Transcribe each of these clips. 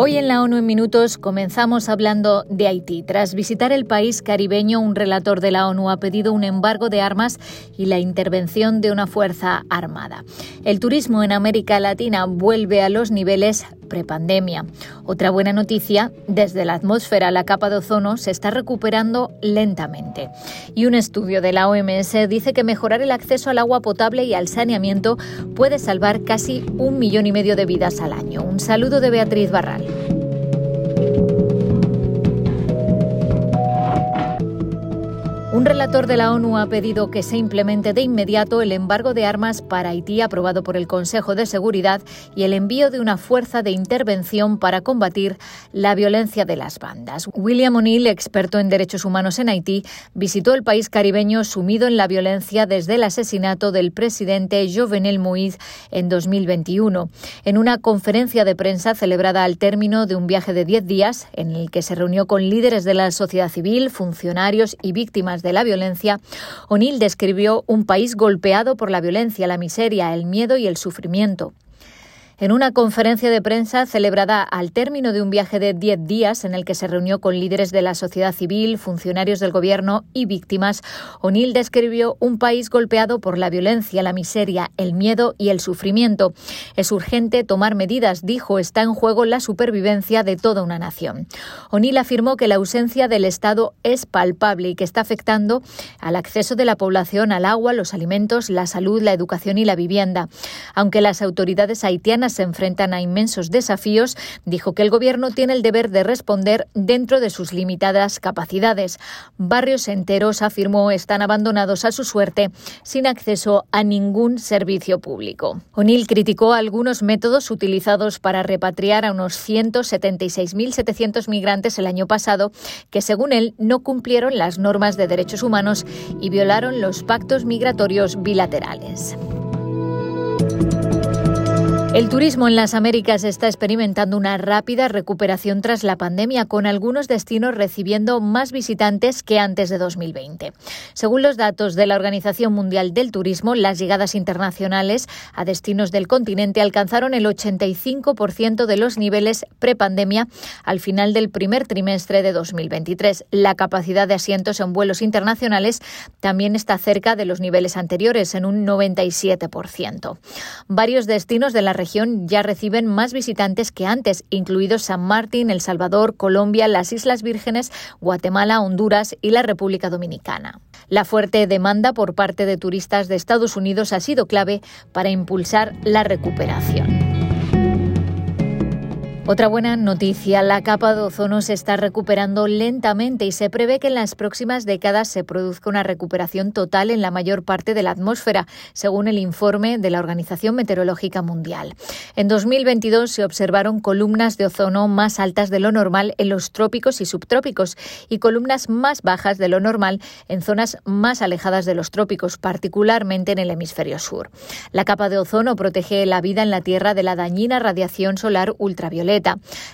Hoy en la ONU en Minutos comenzamos hablando de Haití. Tras visitar el país caribeño, un relator de la ONU ha pedido un embargo de armas y la intervención de una fuerza armada. El turismo en América Latina vuelve a los niveles prepandemia. Otra buena noticia, desde la atmósfera la capa de ozono se está recuperando lentamente. Y un estudio de la OMS dice que mejorar el acceso al agua potable y al saneamiento puede salvar casi un millón y medio de vidas al año. Un saludo de Beatriz Barral. Un relator de la ONU ha pedido que se implemente de inmediato el embargo de armas para Haití aprobado por el Consejo de Seguridad y el envío de una fuerza de intervención para combatir la violencia de las bandas. William O'Neill, experto en derechos humanos en Haití, visitó el país caribeño sumido en la violencia desde el asesinato del presidente Jovenel Moïse en 2021. En una conferencia de prensa celebrada al término de un viaje de 10 días, en el que se reunió con líderes de la sociedad civil, funcionarios y víctimas de de la violencia, O'Neill describió un país golpeado por la violencia, la miseria, el miedo y el sufrimiento. En una conferencia de prensa celebrada al término de un viaje de 10 días en el que se reunió con líderes de la sociedad civil, funcionarios del gobierno y víctimas, O'Neill describió un país golpeado por la violencia, la miseria, el miedo y el sufrimiento. Es urgente tomar medidas, dijo, está en juego la supervivencia de toda una nación. O'Neill afirmó que la ausencia del Estado es palpable y que está afectando al acceso de la población al agua, los alimentos, la salud, la educación y la vivienda. Aunque las autoridades haitianas se enfrentan a inmensos desafíos, dijo que el Gobierno tiene el deber de responder dentro de sus limitadas capacidades. Barrios enteros, afirmó, están abandonados a su suerte, sin acceso a ningún servicio público. O'Neill criticó algunos métodos utilizados para repatriar a unos 176.700 migrantes el año pasado, que según él no cumplieron las normas de derechos humanos y violaron los pactos migratorios bilaterales. El turismo en las Américas está experimentando una rápida recuperación tras la pandemia, con algunos destinos recibiendo más visitantes que antes de 2020. Según los datos de la Organización Mundial del Turismo, las llegadas internacionales a destinos del continente alcanzaron el 85% de los niveles prepandemia al final del primer trimestre de 2023. La capacidad de asientos en vuelos internacionales también está cerca de los niveles anteriores, en un 97%. Varios destinos de la región ya reciben más visitantes que antes, incluidos San Martín, El Salvador, Colombia, las Islas Vírgenes, Guatemala, Honduras y la República Dominicana. La fuerte demanda por parte de turistas de Estados Unidos ha sido clave para impulsar la recuperación. Otra buena noticia, la capa de ozono se está recuperando lentamente y se prevé que en las próximas décadas se produzca una recuperación total en la mayor parte de la atmósfera, según el informe de la Organización Meteorológica Mundial. En 2022 se observaron columnas de ozono más altas de lo normal en los trópicos y subtrópicos y columnas más bajas de lo normal en zonas más alejadas de los trópicos, particularmente en el hemisferio sur. La capa de ozono protege la vida en la Tierra de la dañina radiación solar ultravioleta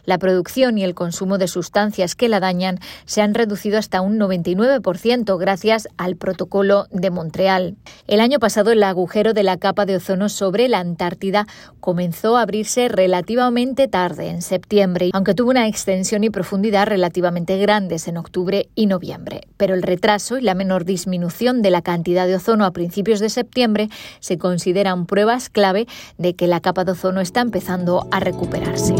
la producción y el consumo de sustancias que la dañan se han reducido hasta un 99% gracias al Protocolo de Montreal. El año pasado el agujero de la capa de ozono sobre la Antártida comenzó a abrirse relativamente tarde, en septiembre, aunque tuvo una extensión y profundidad relativamente grandes en octubre y noviembre. Pero el retraso y la menor disminución de la cantidad de ozono a principios de septiembre se consideran pruebas clave de que la capa de ozono está empezando a recuperarse.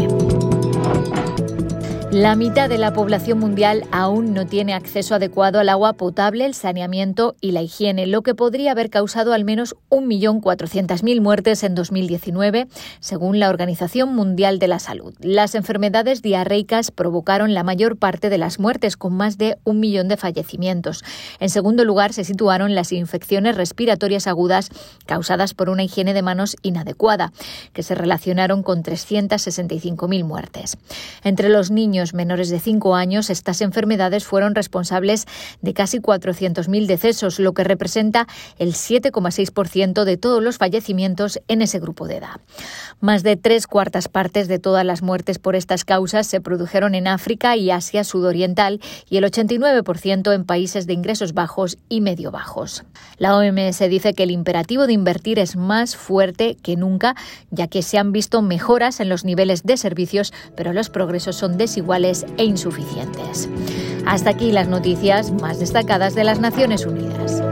La mitad de la población mundial aún no tiene acceso adecuado al agua potable, el saneamiento y la higiene, lo que podría haber causado al menos 1.400.000 muertes en 2019, según la Organización Mundial de la Salud. Las enfermedades diarreicas provocaron la mayor parte de las muertes, con más de un millón de fallecimientos. En segundo lugar, se situaron las infecciones respiratorias agudas causadas por una higiene de manos inadecuada, que se relacionaron con 365.000 muertes. Entre los niños menores de 5 años, estas enfermedades fueron responsables de casi 400.000 decesos, lo que representa el 7,6% de todos los fallecimientos en ese grupo de edad. Más de tres cuartas partes de todas las muertes por estas causas se produjeron en África y Asia sudoriental y el 89% en países de ingresos bajos y medio bajos. La OMS dice que el imperativo de invertir es más fuerte que nunca, ya que se han visto mejoras en los niveles de servicios, pero los progresos son desiguales e insuficientes. Hasta aquí las noticias más destacadas de las Naciones Unidas.